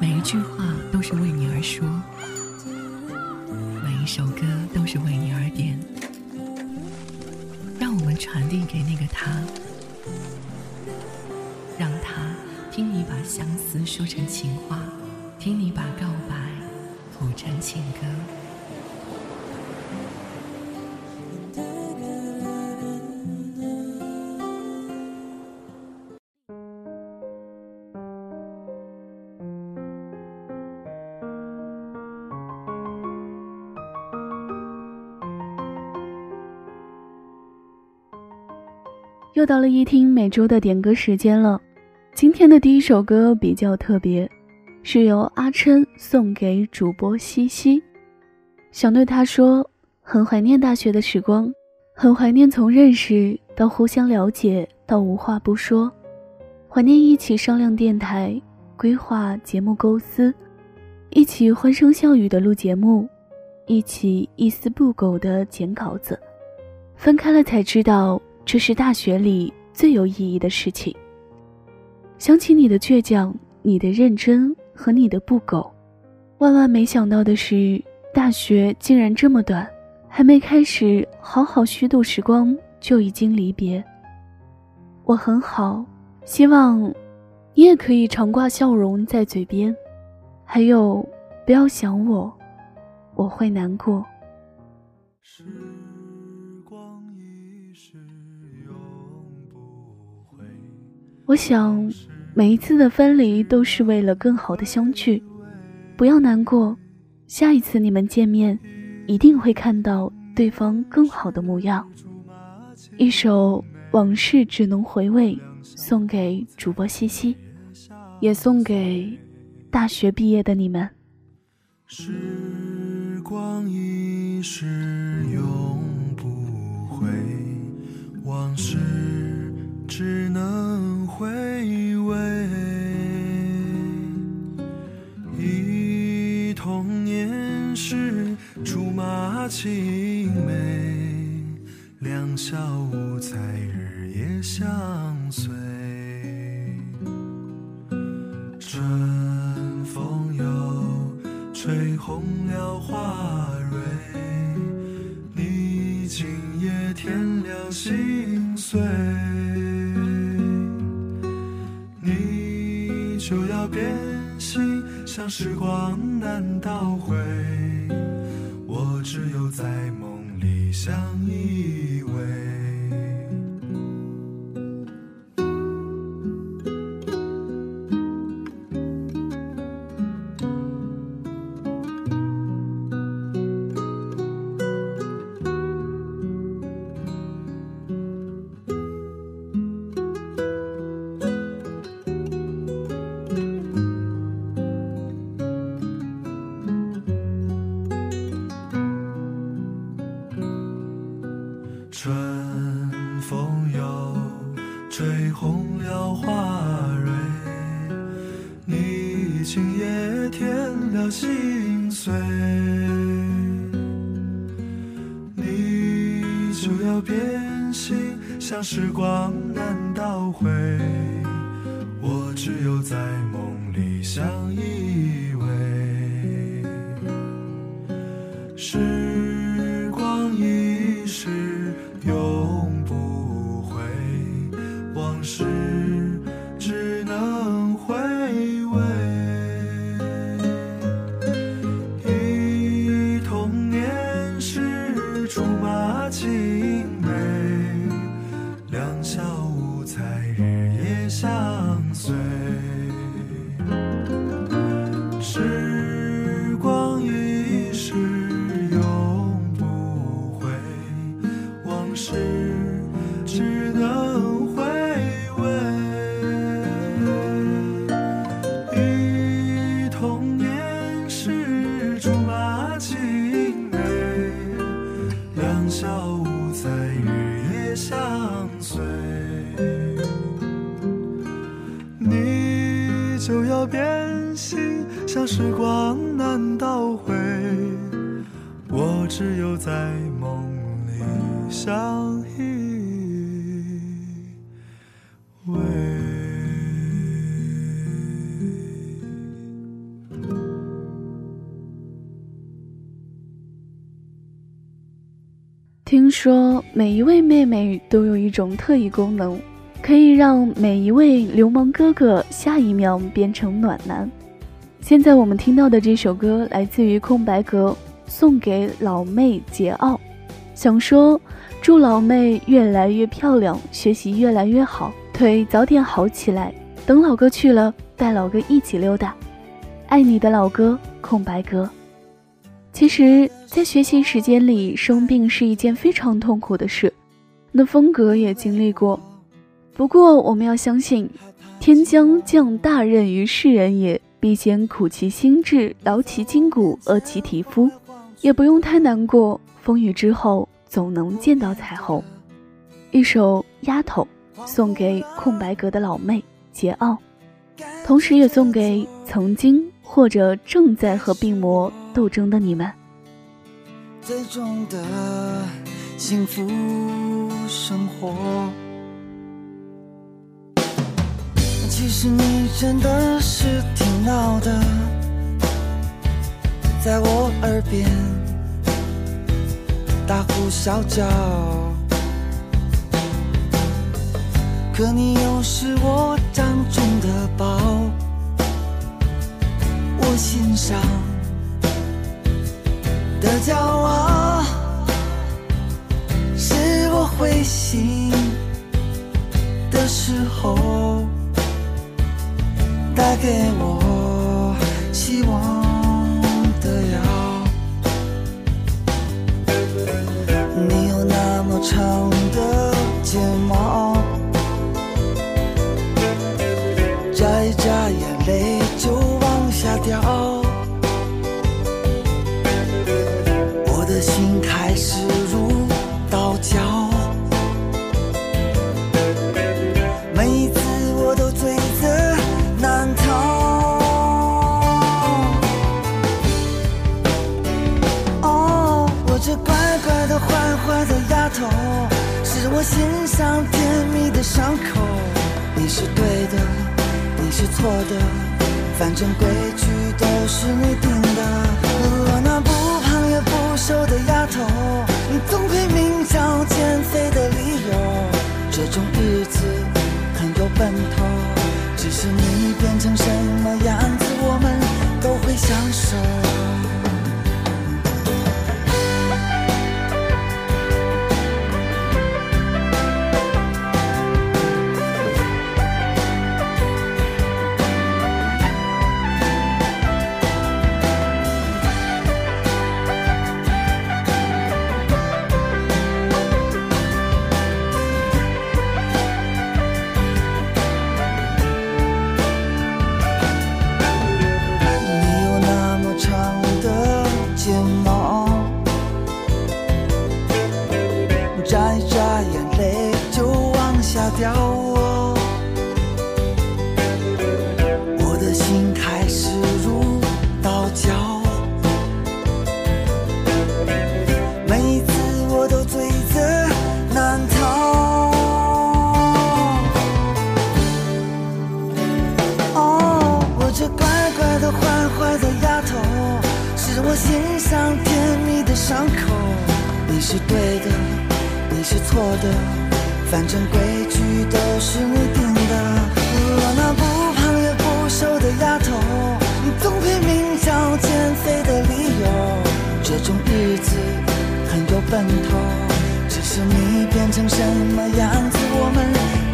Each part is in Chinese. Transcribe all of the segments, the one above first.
每一句话都是为你而说，每一首歌都是为你而点。让我们传递给那个他，让他听你把相思说成情话，听你把告白谱成情歌。又到了一听每周的点歌时间了，今天的第一首歌比较特别，是由阿琛送给主播西西，想对他说，很怀念大学的时光，很怀念从认识到互相了解到无话不说，怀念一起商量电台规划节目构思，一起欢声笑语的录节目，一起一丝不苟的剪稿子，分开了才知道。这是大学里最有意义的事情。想起你的倔强、你的认真和你的不苟，万万没想到的是，大学竟然这么短，还没开始好好虚度时光，就已经离别。我很好，希望你也可以常挂笑容在嘴边。还有，不要想我，我会难过。我想，每一次的分离都是为了更好的相聚。不要难过，下一次你们见面，一定会看到对方更好的模样。一首《往事只能回味》，送给主播西西，也送给大学毕业的你们。时光一逝永不回，往事只能。回味，忆童年时竹马青梅，两小无猜日夜相随。春风又吹红了花时光。像时光难倒回，我只有在梦里相依偎。是听说每一位妹妹都有一种特异功能，可以让每一位流氓哥哥下一秒变成暖男。现在我们听到的这首歌来自于空白格，送给老妹桀骜，想说祝老妹越来越漂亮，学习越来越好，腿早点好起来。等老哥去了，带老哥一起溜达。爱你的老哥，空白格。其实，在学习时间里生病是一件非常痛苦的事，那风格也经历过。不过，我们要相信，天将降大任于世人也。必先苦其心志，劳其筋骨，饿其体肤，也不用太难过。风雨之后，总能见到彩虹。一首《丫头》送给空白格的老妹桀骜，同时也送给曾经或者正在和病魔斗争的你们。最终的幸福生活。其实你真的是挺闹的，在我耳边大呼小叫，可你又是我掌中的宝，我心上的骄傲，是我灰心的时候。带给我希望的药，伤口，你是对的，你是错的，反正规矩都是你定的。我那不胖也不瘦的丫头，你总会明找减肥的理由。这种日子很有奔头，只是你变成什心上甜蜜的。伤口，你是对的，你是错的，反正规矩都是你定的。我那不胖也不瘦的。丫头，你总拼命找减肥的。理由。这种日子很有奔头，只是你变成什么样子，我们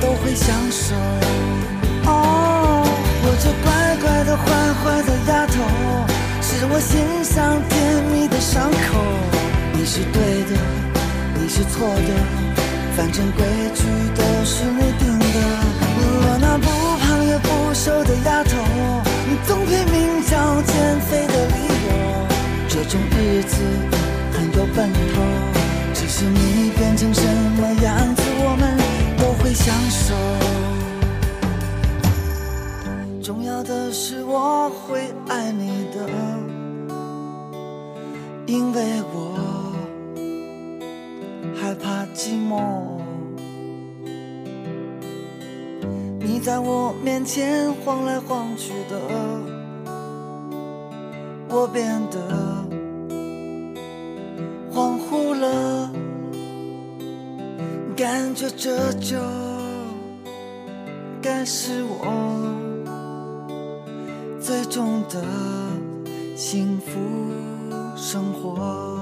都会享受。哦，我这乖乖的。坏坏的。丫头，是我心上甜蜜的伤口。你是对的，你是错的，反正规矩都是你定的。我那不胖也不瘦的丫头，你总拼命找减肥的理由。这种日子很有奔头，只是你变成什么样子，我们都会享受。重要的是我会爱你的，因为我。害怕寂寞，你在我面前晃来晃去的，我变得恍惚了。感觉这就该是我最终的幸福生活。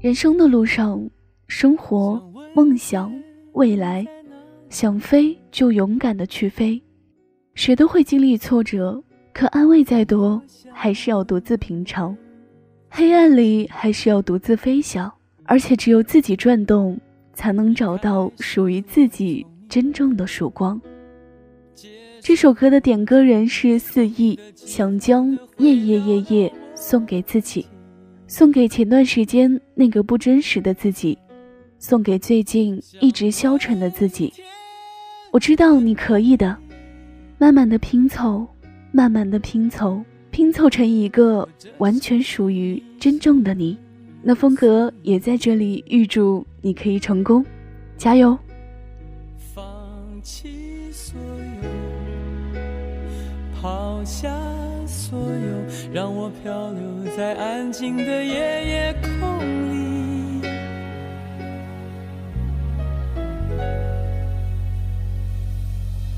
人生的路上，生活、梦想、未来，想飞就勇敢的去飞。谁都会经历挫折，可安慰再多，还是要独自品尝；黑暗里，还是要独自飞翔。而且，只有自己转动，才能找到属于自己真正的曙光。这首歌的点歌人是四亿，想将《夜夜夜夜》送给自己。送给前段时间那个不真实的自己，送给最近一直消沉的自己。我知道你可以的，慢慢的拼凑，慢慢的拼凑，拼凑成一个完全属于真正的你。那风格也在这里预祝你可以成功，加油！放弃所有，抛下。所有让我漂流在安静的夜夜空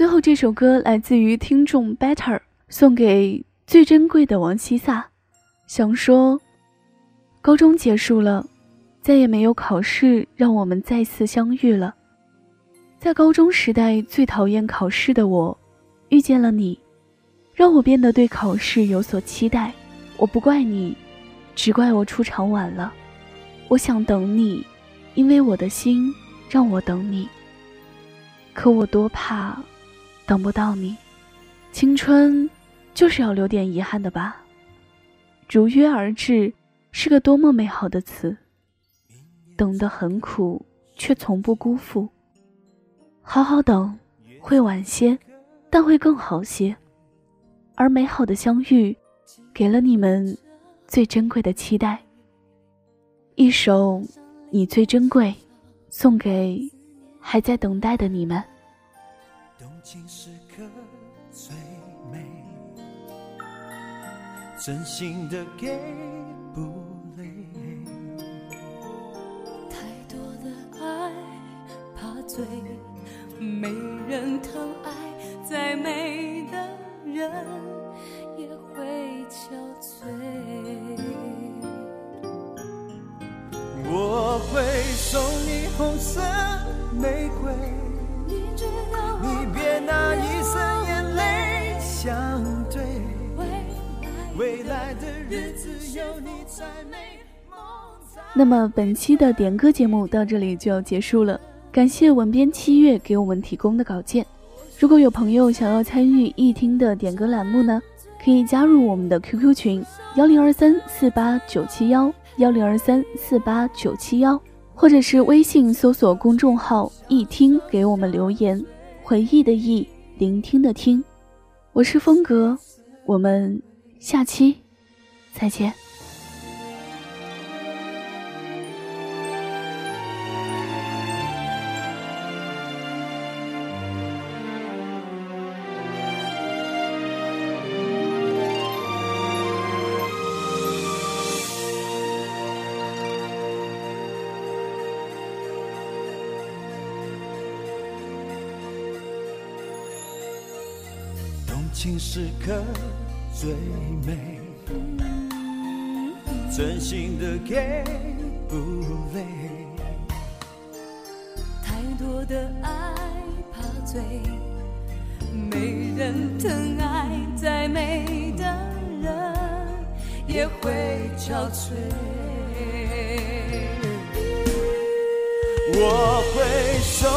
最后这首歌来自于听众 better 送给最珍贵的王希萨。想说高中结束了再也没有考试让我们再次相遇了。在高中时代最讨厌考试的我遇见了你。让我变得对考试有所期待。我不怪你，只怪我出场晚了。我想等你，因为我的心让我等你。可我多怕等不到你。青春就是要留点遗憾的吧。如约而至是个多么美好的词。等得很苦，却从不辜负。好好等，会晚些，但会更好些。而美好的相遇。给了你们最珍贵的期待。一首《你最珍贵》，送给还在等待的你们。动情时刻最美，真心的给不累。太多的爱怕醉，没人疼爱再美人。也会憔悴。我会送你红色玫瑰，你别拿一生眼泪相对。未来的日子有你才美。那么本期的点歌节目到这里就要结束了，感谢文编七月给我们提供的稿件。如果有朋友想要参与一听的点歌栏目呢？可以加入我们的 QQ 群幺零二三四八九七幺幺零二三四八九七幺，或者是微信搜索公众号“一听”给我们留言。回忆的忆，聆听的听，我是风格，我们下期再见。情时刻最美，真心的给不累。太多的爱怕醉，没人疼爱再美的人也会憔悴。我会送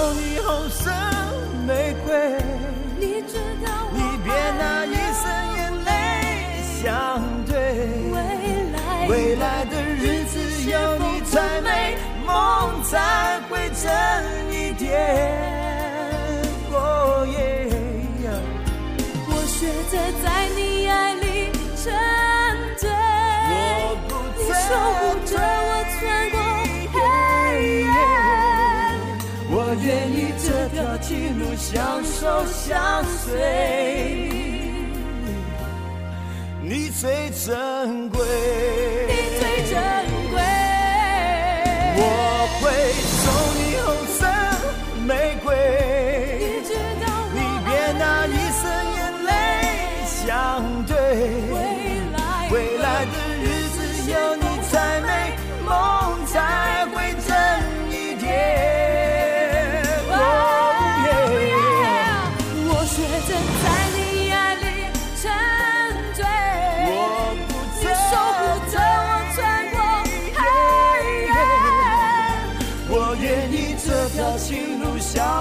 相守相随。你最珍贵，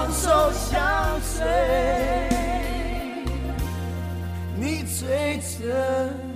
双手相随，你最真。